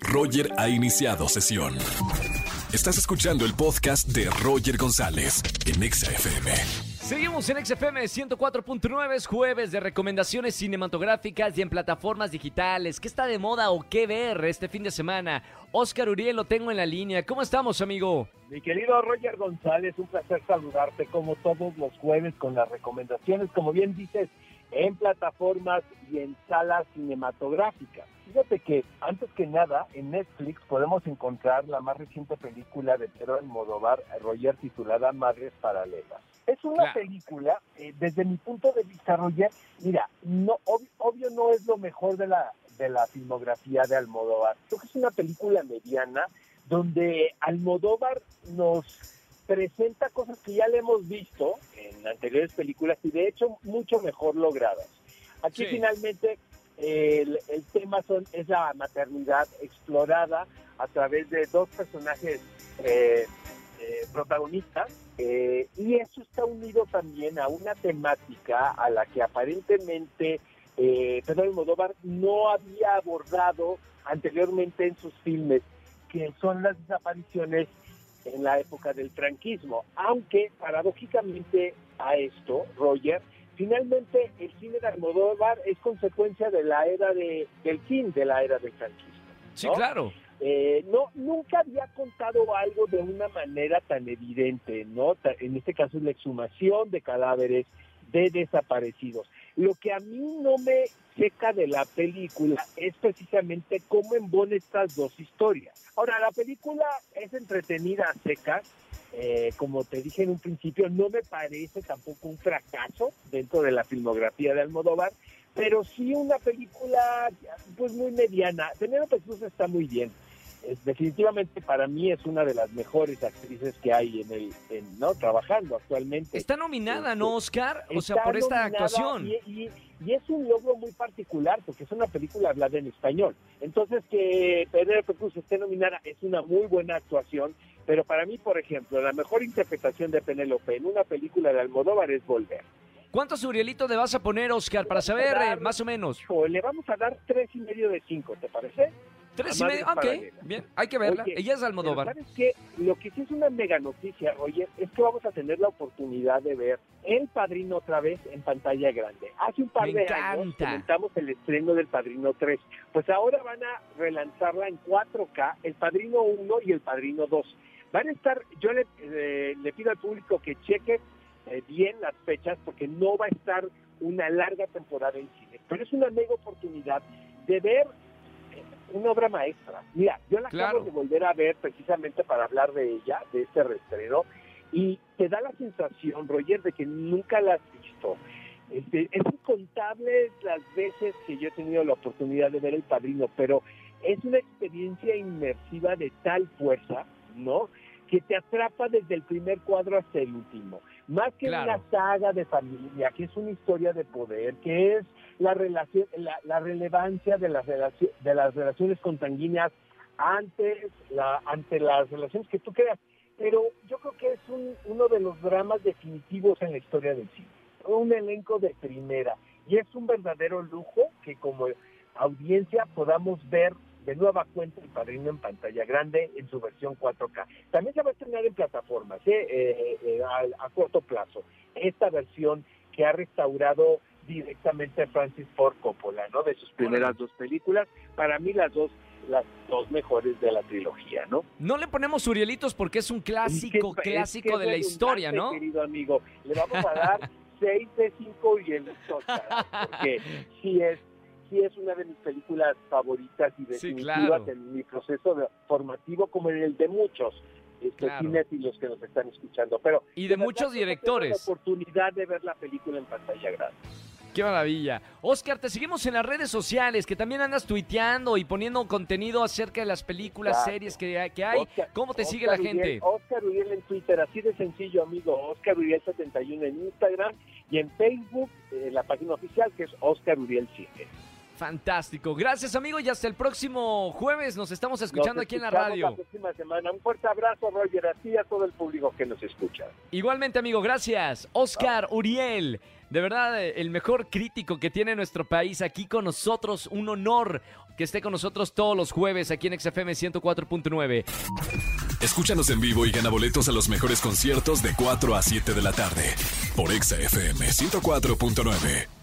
Roger ha iniciado sesión. Estás escuchando el podcast de Roger González en Exa FM. Seguimos en XFM 104.9, es jueves de recomendaciones cinematográficas y en plataformas digitales. ¿Qué está de moda o qué ver este fin de semana? Oscar Uriel lo tengo en la línea. ¿Cómo estamos, amigo? Mi querido Roger González, un placer saludarte como todos los jueves con las recomendaciones, como bien dices, en plataformas y en salas cinematográficas. Fíjate que antes que nada en Netflix podemos encontrar la más reciente película de Pedro Almodóvar, Roger, titulada Madres Paralelas. Es una Claro. película, eh, desde mi punto de vista, Roger, mira, no, ob- obvio no es lo mejor de la, de la filmografía de Almodóvar. Creo que es una película mediana donde Almodóvar nos presenta cosas que ya le hemos visto en anteriores películas y de hecho mucho mejor logradas. Aquí Sí. finalmente el, el tema son, es la maternidad explorada a través de dos personajes eh, eh, protagonistas eh, y eso está unido también a una temática a la que aparentemente eh, Pedro Almodóvar no había abordado anteriormente en sus filmes, que son las desapariciones en la época del franquismo. Aunque paradójicamente a esto, Roger, finalmente el cine de Almodóvar es consecuencia de la era de, del fin de la era del franquismo. Sí, claro. Eh, no, nunca había contado algo de una manera tan evidente, ¿no? En este caso es la exhumación de cadáveres de desaparecidos. Lo que a mí no me seca de la película es precisamente cómo embona estas dos historias. Ahora, la película es entretenida a secas, eh, como te dije en un principio, no me parece tampoco un fracaso dentro de la filmografía de Almodóvar, pero sí una película pues muy mediana. Penélope Cruz está muy bien. Es- definitivamente para mí es una de las mejores actrices que hay en el en, no trabajando actualmente. Está nominada, ¿no, Oscar? O sea, por esta actuación. Y, y- y es un logro muy particular porque es una película hablada en español. Entonces que Penélope Cruz esté nominada es una muy buena actuación, pero para mí, por ejemplo, la mejor interpretación de Penélope en una película de Almodóvar es Volver. ¿Cuántos Urielitos le vas a poner, Oscar, para saber eh, más o menos? Le vamos a dar tres y medio de cinco, ¿te parece? Tres y medio. Ok, bien, hay que verla. Oye, Ella es Almodóvar. ¿sabes qué? Lo que sí es una mega noticia, Roger, es que vamos a tener la oportunidad de ver El Padrino otra vez en pantalla grande. Hace un par Me de años encanta. comentamos el estreno del Padrino 3. Pues ahora van a relanzarla en 4K, El Padrino 1 y El Padrino 2. Van a estar, yo le, eh, le pido al público que cheque eh, bien las fechas porque no va a estar una larga temporada en cine. Pero es una mega oportunidad de ver una obra maestra. Mira, yo la Claro. acabo de volver a ver precisamente para hablar de ella, de este reestreno, y te da la sensación, Roger, de que nunca la has visto. Este, es incontable las veces que yo he tenido la oportunidad de ver El Padrino, pero es una experiencia inmersiva de tal fuerza, ¿no? Que te atrapa desde el primer cuadro hasta el último. Más que Claro. una saga de familia, que es una historia de poder, que es la relación, la, la relevancia de las, relaci- de las relaciones consanguíneas antes, la, ante las relaciones que tú creas. Pero yo creo que es un- uno de los dramas definitivos en la historia del cine. Un elenco de primera. Y es un verdadero lujo que como audiencia podamos ver de nueva cuenta el padrino en pantalla grande en su versión 4K. También se va a estrenar en plataformas ¿eh? Eh, eh, a, a corto plazo. Esta versión que ha restaurado directamente Francis Ford Coppola, ¿no? De sus primeras dos películas. Para mí las dos las dos mejores de la trilogía, ¿no? No le ponemos Urielitos porque es un clásico, Es que- clásico es que de la historia, ¿no? querido amigo. Le vamos a dar 6 de 5 y el Oscar, porque sí es, sí es una de mis películas favoritas y Sí, definitivas claro. en mi proceso de- formativo, como en el de muchos este, Claro. cinéfilos que nos están escuchando. Pero Y de muchos directores. La oportunidad de ver la película en pantalla grande. Qué maravilla. Oscar, te seguimos en las redes sociales, que también andas tuiteando y poniendo contenido acerca de las películas, series que, que hay. Oscar- ¿Cómo te sigue la gente? Oscar Uriel en Twitter, así de sencillo, amigo. Oscar Uriel 71 en Instagram y en Facebook, eh, la página oficial que es Oscar Uriel 7. Fantástico. Gracias, amigo, y hasta el próximo jueves. Nos estamos escuchando Nos aquí en la radio. La próxima semana. Un fuerte abrazo, Roger, a ti y a todo el público que nos escucha. Igualmente, amigo, gracias. Oscar Uriel, De verdad, el mejor crítico que tiene nuestro país aquí con nosotros. Un honor que esté con nosotros todos los jueves aquí en XFM 104.9. Escúchanos en vivo y gana boletos a los mejores conciertos de 4 a 7 de la tarde por XFM 104.9.